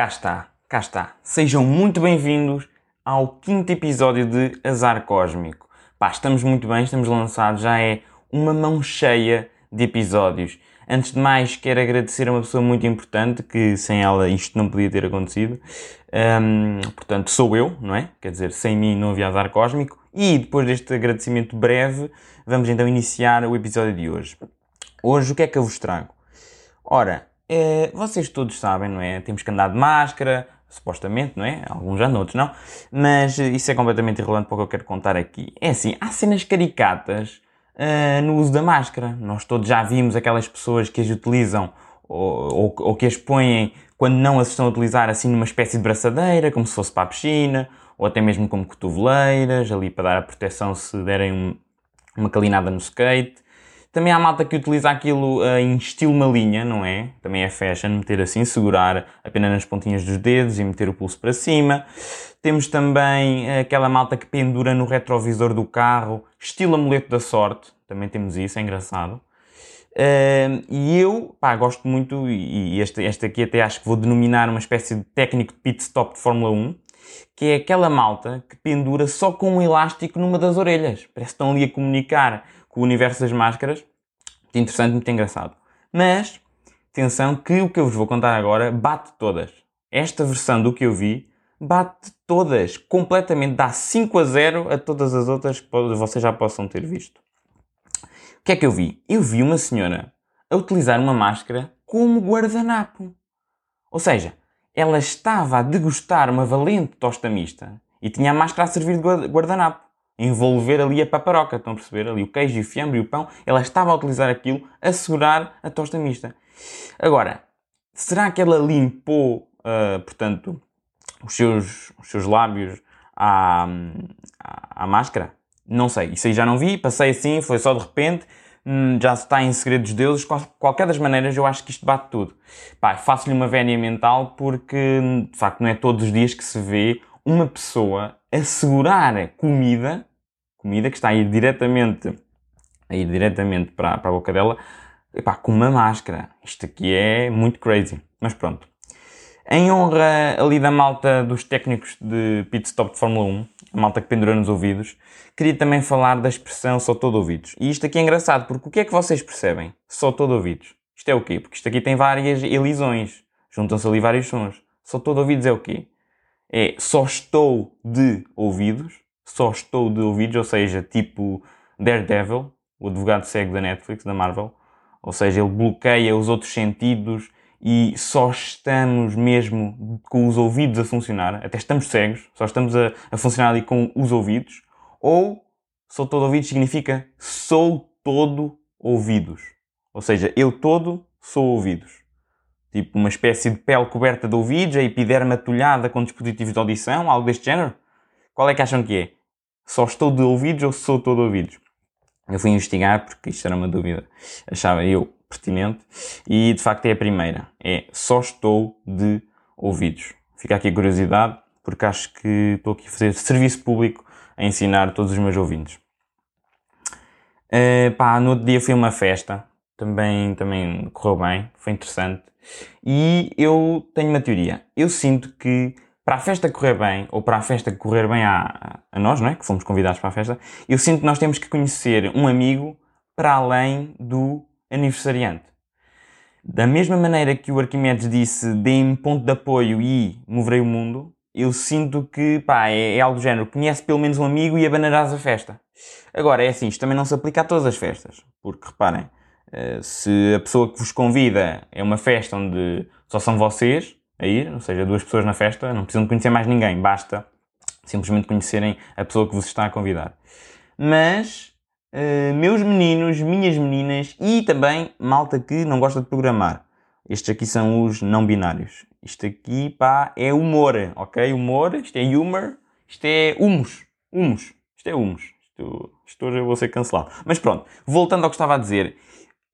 Cá está, cá está. Sejam muito bem-vindos ao quinto episódio de Azar Cósmico. Pá, estamos muito bem, estamos lançados, já é uma mão cheia de episódios. Antes de mais, quero agradecer a uma pessoa muito importante que sem ela isto não podia ter acontecido. Um, portanto, sou eu, não é? Quer dizer, sem mim não havia Azar Cósmico. E depois deste agradecimento breve, vamos então iniciar o episódio de hoje. Hoje, o que é que eu vos trago? Ora, é, vocês todos sabem, não é? Temos que andar de máscara, supostamente, não é? Alguns já, outros não. Mas isso é completamente irrelevante para o que eu quero contar aqui. É assim, há cenas caricatas uh, no uso da máscara. Nós todos já vimos aquelas pessoas que as utilizam ou, ou, ou que as põem quando não as estão a utilizar assim numa espécie de braçadeira, como se fosse para a piscina, ou até mesmo como cotoveleiras, ali para dar a proteção se derem um, uma calinada no skate. Também há malta que utiliza aquilo uh, em estilo malinha, não é? Também é fashion, meter assim, segurar apenas nas pontinhas dos dedos e meter o pulso para cima. Temos também uh, aquela malta que pendura no retrovisor do carro, estilo amuleto da sorte. Também temos isso, é engraçado. Uh, e eu, pá, gosto muito, e este, este aqui até acho que vou denominar uma espécie de técnico de pit stop de Fórmula 1, que é aquela malta que pendura só com um elástico numa das orelhas. Parece que estão ali a comunicar com o universo das máscaras. Muito interessante, muito engraçado. Mas, atenção que o que eu vos vou contar agora bate todas. Esta versão do que eu vi bate todas, completamente, dá 5 a 0 a todas as outras que vocês já possam ter visto. O que é que eu vi? Eu vi uma senhora a utilizar uma máscara como guardanapo. Ou seja, ela estava a degustar uma valente tosta mista e tinha a máscara a servir de guardanapo envolver ali a paparoca, estão a perceber? Ali o queijo, o fiambre e o pão, ela estava a utilizar aquilo a segurar a tosta mista. Agora, será que ela limpou, uh, portanto, os seus, os seus lábios à, à, à, máscara? Não sei, isso aí já não vi, passei assim, foi só de repente, hum, já está em segredo dos deuses, qualquer das maneiras eu acho que isto bate tudo. Pá, faço-lhe uma vénia mental porque, de facto, não é todos os dias que se vê uma pessoa assegurar comida comida que está a ir diretamente, a ir diretamente para, para a boca dela, epá, com uma máscara. Isto aqui é muito crazy. Mas pronto. Em honra ali da malta dos técnicos de pit stop de Fórmula 1, a malta que pendura nos ouvidos, queria também falar da expressão só todo ouvidos. E isto aqui é engraçado, porque o que é que vocês percebem? Só todo ouvidos. Isto é o quê? Porque isto aqui tem várias elisões. Juntam-se ali vários sons. Só todo ouvidos é o quê? É só estou de ouvidos só estou de ouvidos, ou seja, tipo Daredevil, o advogado cego da Netflix, da Marvel. Ou seja, ele bloqueia os outros sentidos e só estamos mesmo com os ouvidos a funcionar, até estamos cegos, só estamos a, a funcionar ali com os ouvidos. Ou sou todo ouvido significa sou todo ouvidos. Ou seja, eu todo sou ouvidos. Tipo uma espécie de pele coberta de ouvidos, a epiderma atulhada com dispositivos de audição, algo deste género. Qual é que acham que é? Só estou de ouvidos ou sou todo ouvidos? Eu fui investigar porque isto era uma dúvida, achava eu pertinente, e de facto é a primeira. É só estou de ouvidos. Fica aqui a curiosidade, porque acho que estou aqui a fazer serviço público a ensinar todos os meus ouvintes. Uh, pá, no outro dia fui uma festa, também, também correu bem, foi interessante. E eu tenho uma teoria. Eu sinto que para a festa correr bem, ou para a festa correr bem a, a nós, não é? Que fomos convidados para a festa, eu sinto que nós temos que conhecer um amigo para além do aniversariante. Da mesma maneira que o Arquimedes disse, dê-me ponto de apoio e moverei o mundo, eu sinto que, pá, é, é algo do género, conhece pelo menos um amigo e abanarás a festa. Agora, é assim, isto também não se aplica a todas as festas, porque reparem, eh, se a pessoa que vos convida é uma festa onde só são vocês, a ir, ou seja, duas pessoas na festa, não precisam de conhecer mais ninguém, basta simplesmente conhecerem a pessoa que vos está a convidar. Mas, uh, meus meninos, minhas meninas e também malta que não gosta de programar. Estes aqui são os não binários. Isto aqui, pá, é humor, ok? Humor, isto é humor, isto é humus. Humus. Isto é humus. Isto, isto hoje eu vou ser cancelado. Mas pronto, voltando ao que estava a dizer.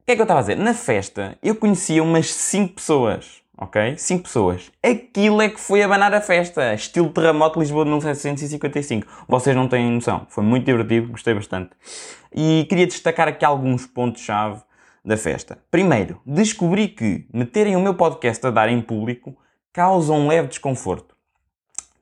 O que é que eu estava a dizer? Na festa, eu conhecia umas 5 pessoas ok? 5 pessoas. Aquilo é que foi abanar a festa. Estilo terremoto Lisboa de 1755. Vocês não têm noção. Foi muito divertido, gostei bastante. E queria destacar aqui alguns pontos-chave da festa. Primeiro, descobri que meterem o meu podcast a dar em público causa um leve desconforto.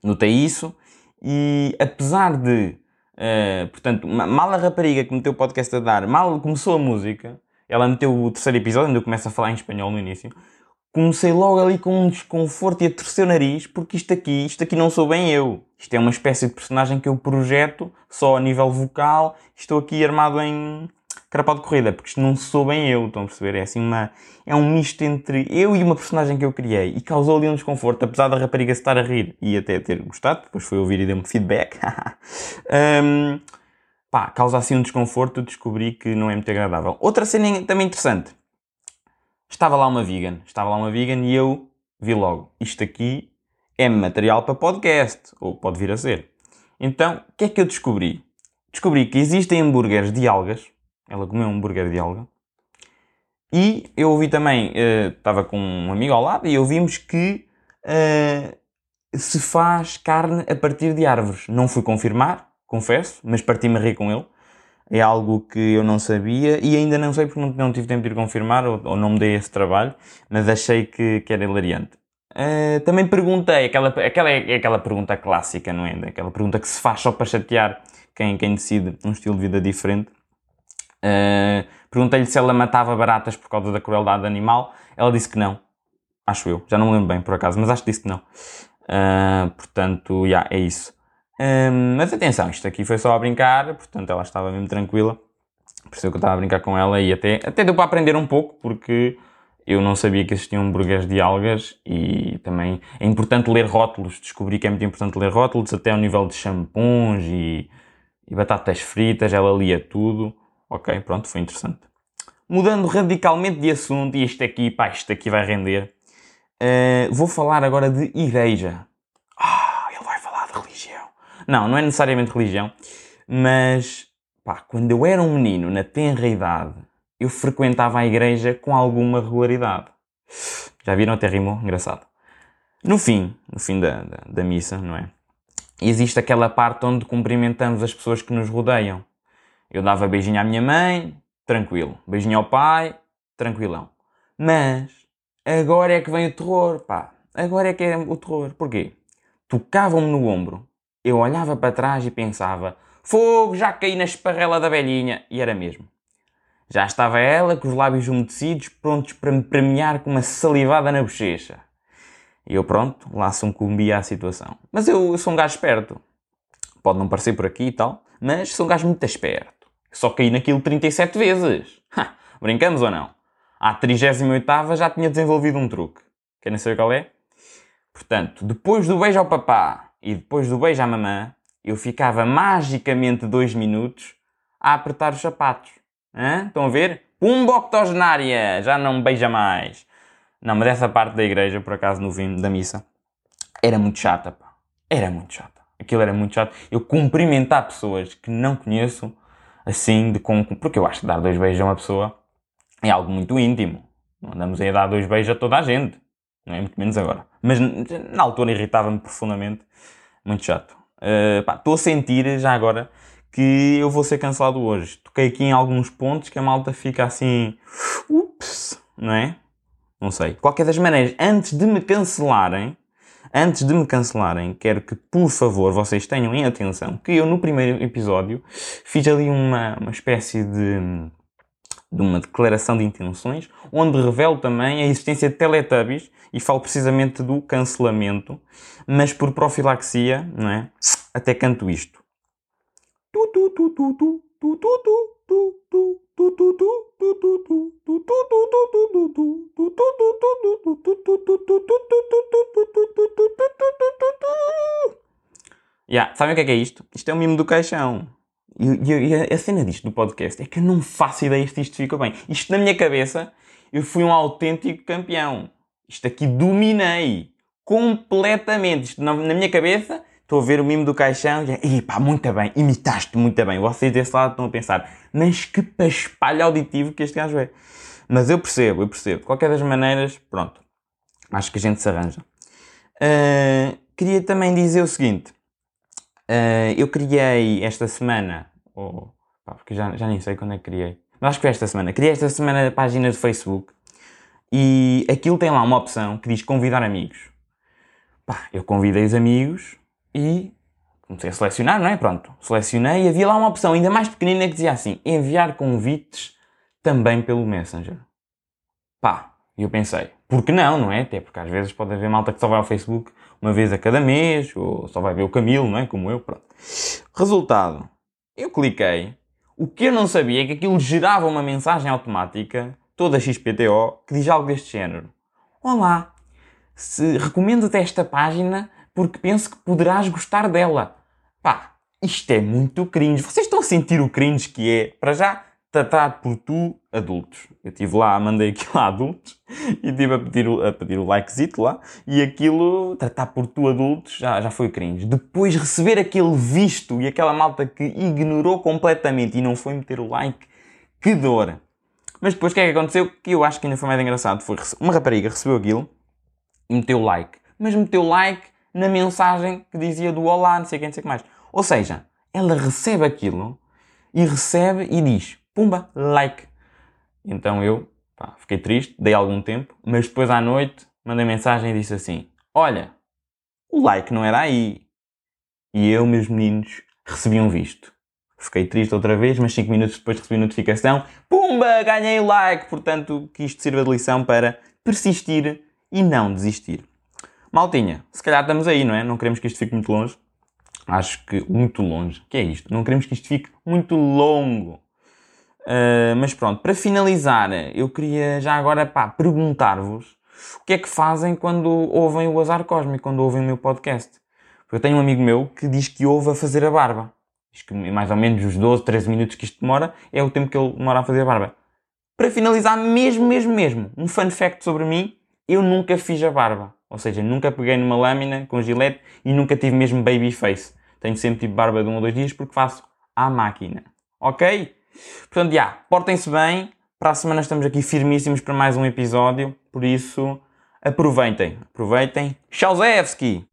Notei isso e apesar de, uh, portanto, mal a rapariga que meteu o podcast a dar, mal começou a música, ela meteu o terceiro episódio, onde eu começo a falar em espanhol no início, comecei logo ali com um desconforto e a torcer o nariz, porque isto aqui, isto aqui não sou bem eu. Isto é uma espécie de personagem que eu projeto só a nível vocal, estou aqui armado em carapau de corrida, porque isto não sou bem eu, estão a perceber? É assim uma. É um misto entre eu e uma personagem que eu criei e causou ali um desconforto, apesar da rapariga estar a rir e até ter gostado, depois foi ouvir e deu-me feedback. um, pá, causa assim um desconforto, descobri que não é muito agradável. Outra cena também interessante. Estava lá uma vegan, estava lá uma vegan e eu vi logo, isto aqui é material para podcast, ou pode vir a ser. Então, o que é que eu descobri? Descobri que existem hambúrgueres de algas, ela comeu um hambúrguer de alga, e eu ouvi também, uh, estava com um amigo ao lado, e ouvimos que uh, se faz carne a partir de árvores. Não fui confirmar, confesso, mas parti-me a rir com ele. É algo que eu não sabia e ainda não sei porque não, não tive tempo de ir confirmar ou, ou, não me dei esse trabalho, mas achei que, que era hilariante. Uh, também perguntei, aquela, aquela é aquela pergunta clássica, não é? Aquela pergunta que se faz só para chatear quem, quem decide um estilo de vida diferente. Uh, Perguntei-lhe se ela matava baratas por causa da crueldade animal. Ela disse que não. Acho eu. Já não me lembro bem, por acaso, mas acho que disse que não. Uh, portanto, já, yeah, é isso. Um, mas atenção, isto aqui foi só a brincar, portanto ela estava mesmo tranquila. Percebeu que eu estava a brincar com ela e até, até deu para aprender um pouco, porque eu não sabia que existiam hambúrgueres de algas e também é importante ler rótulos. Descobri que é muito importante ler rótulos, até ao nível de shampoos e, e batatas fritas, ela lia tudo. Ok, pronto, foi interessante. Mudando radicalmente de assunto, e isto aqui, pá, isto aqui vai render. Uh, vou falar agora de igreja. Ah, ele vai falar de religião. Não, não é necessariamente religião, mas pá, quando eu era um menino, na tenra idade, eu frequentava a igreja com alguma regularidade. Já viram até rimou? Engraçado. No fim, no fim da, da, da missa, não é? Existe aquela parte onde cumprimentamos as pessoas que nos rodeiam. Eu dava beijinho à minha mãe, tranquilo. Beijinho ao pai, tranquilão. Mas agora é que vem o terror, pá. Agora é que é o terror. Porquê? Tocavam-me no ombro. Eu olhava para trás e pensava: fogo, já caí na esparrela da velhinha. E era mesmo. Já estava ela com os lábios umedecidos, prontos para me premiar com uma salivada na bochecha. E eu, pronto, lá sucumbia à situação. Mas eu, eu sou um gajo esperto. Pode não parecer por aqui e tal, mas sou um gajo muito esperto. Só caí naquilo 37 vezes. Ha, brincamos ou não? À 38 já tinha desenvolvido um truque. Querem saber qual é? Portanto, depois do beijo ao papá e depois do beijo à mamã, eu ficava magicamente dois minutos a apertar os sapatos. Hã? Estão a ver? Pumba octogenária! Já não me beija mais. Não, mas essa parte da igreja, por acaso, no fim da missa, era muito chata, pá. Era muito chata. Aquilo era muito chato. Eu cumprimentar pessoas que não conheço assim, de porque eu acho que dar dois beijos a uma pessoa é algo muito íntimo. Não andamos aí a dar dois beijos a toda a gente. Não é? Muito menos agora. Mas na altura irritava-me profundamente. Muito chato. Uh, estou a sentir já agora que eu vou ser cancelado hoje. Toquei aqui em alguns pontos que a malta fica assim. Ups, não é? Não sei. Qualquer das maneiras, antes de me cancelarem, Antes de me cancelarem, quero que, por favor, vocês tenham em atenção que eu, no primeiro episódio, fiz ali uma, uma espécie de, de uma declaração de intenções, onde revelo também a existência de Teletubbies e falo precisamente do cancelamento, mas por profilaxia, não é? Até canto isto. Yeah, sabem o que é, que é isto? Isto é o mimo do caixão. E, e, a cena disto do podcast é que eu não faço ideia se isto ficou bem. Isto na minha cabeça, eu fui um autêntico campeão. Isto aqui dominei completamente. Isto na, na minha cabeça, estou a ver o mimo do caixão e, e pá, muito bem, imitaste muito bem. Vocês desse lado estão a pensar, mas que paspalho auditivo que este gajo é. Mas eu percebo, eu percebo. De qualquer das maneiras, pronto. Acho que a gente se arranja. Uh, queria também dizer o seguinte. Uh, eu criei esta semana, ou, porque já, já nem sei quando é que criei, mas acho que foi esta semana. Criei esta semana a página de Facebook e aquilo tem lá uma opção que diz convidar amigos. pá, eu convidei os amigos e comecei a selecionar, não é? Pronto, selecionei e havia lá uma opção ainda mais pequenina que dizia assim: enviar convites também pelo Messenger. Pá, e eu pensei, por que não, não é? Até porque às vezes pode haver malta que só vai ao Facebook uma vez a cada mês, ou só vai ver o Camilo, não é? Como eu, pronto. Resultado, eu cliquei, o que eu não sabia é que aquilo gerava uma mensagem automática, toda XPTO, que diz algo deste género. Olá, se recomendo-te esta página porque penso que poderás gostar dela. Pá, isto é muito cringe. Vocês estão a sentir o cringe que é? Para já, tratado por tu, adultos. Eu estive lá, mandei aquilo a adultos e estive a pedir, a pedir o likezito lá e aquilo, tratar por tu, adultos, já, já foi cringe. Depois receber aquele visto e aquela malta que ignorou completamente e não foi meter o like, que dor. Mas depois o que é que aconteceu? Que eu acho que ainda foi mais engraçado. Foi uma rapariga recebeu aquilo e meteu o like. Mas meteu like na mensagem que dizia do olá, não sei quem, não sei o que mais. Ou seja, ela recebe aquilo e recebe e diz pumba, like. Então eu pá, fiquei triste, dei algum tempo, mas depois à noite mandei mensagem e disse assim: Olha, o like não era aí. E eu, meus meninos, recebi um visto. Fiquei triste outra vez, mas 5 minutos depois recebi notificação: Pumba, ganhei o like! Portanto, que isto sirva de lição para persistir e não desistir. Maltinha, se calhar estamos aí, não é? Não queremos que isto fique muito longe. Acho que muito longe. Que é isto? Não queremos que isto fique muito longo. Uh, mas pronto, para finalizar, eu queria já agora perguntar-vos o que é que fazem quando ouvem o Azar Cósmico, quando ouvem o meu podcast. Porque eu tenho um amigo meu que diz que ouve a fazer a barba. Diz que mais ou menos os 12, 13 minutos que isto demora é o tempo que ele demora a fazer a barba. Para finalizar, mesmo, mesmo, mesmo, um fun fact sobre mim, eu nunca fiz a barba. Ou seja, nunca peguei numa lâmina com gilete e nunca tive mesmo baby face. Tenho sempre tipo barba de um ou dois dias porque faço à máquina. Ok? Portanto, já, portem-se bem. Para a semana estamos aqui firmíssimos para mais um episódio. Por isso, aproveitem. Aproveitem. Tchauzewski!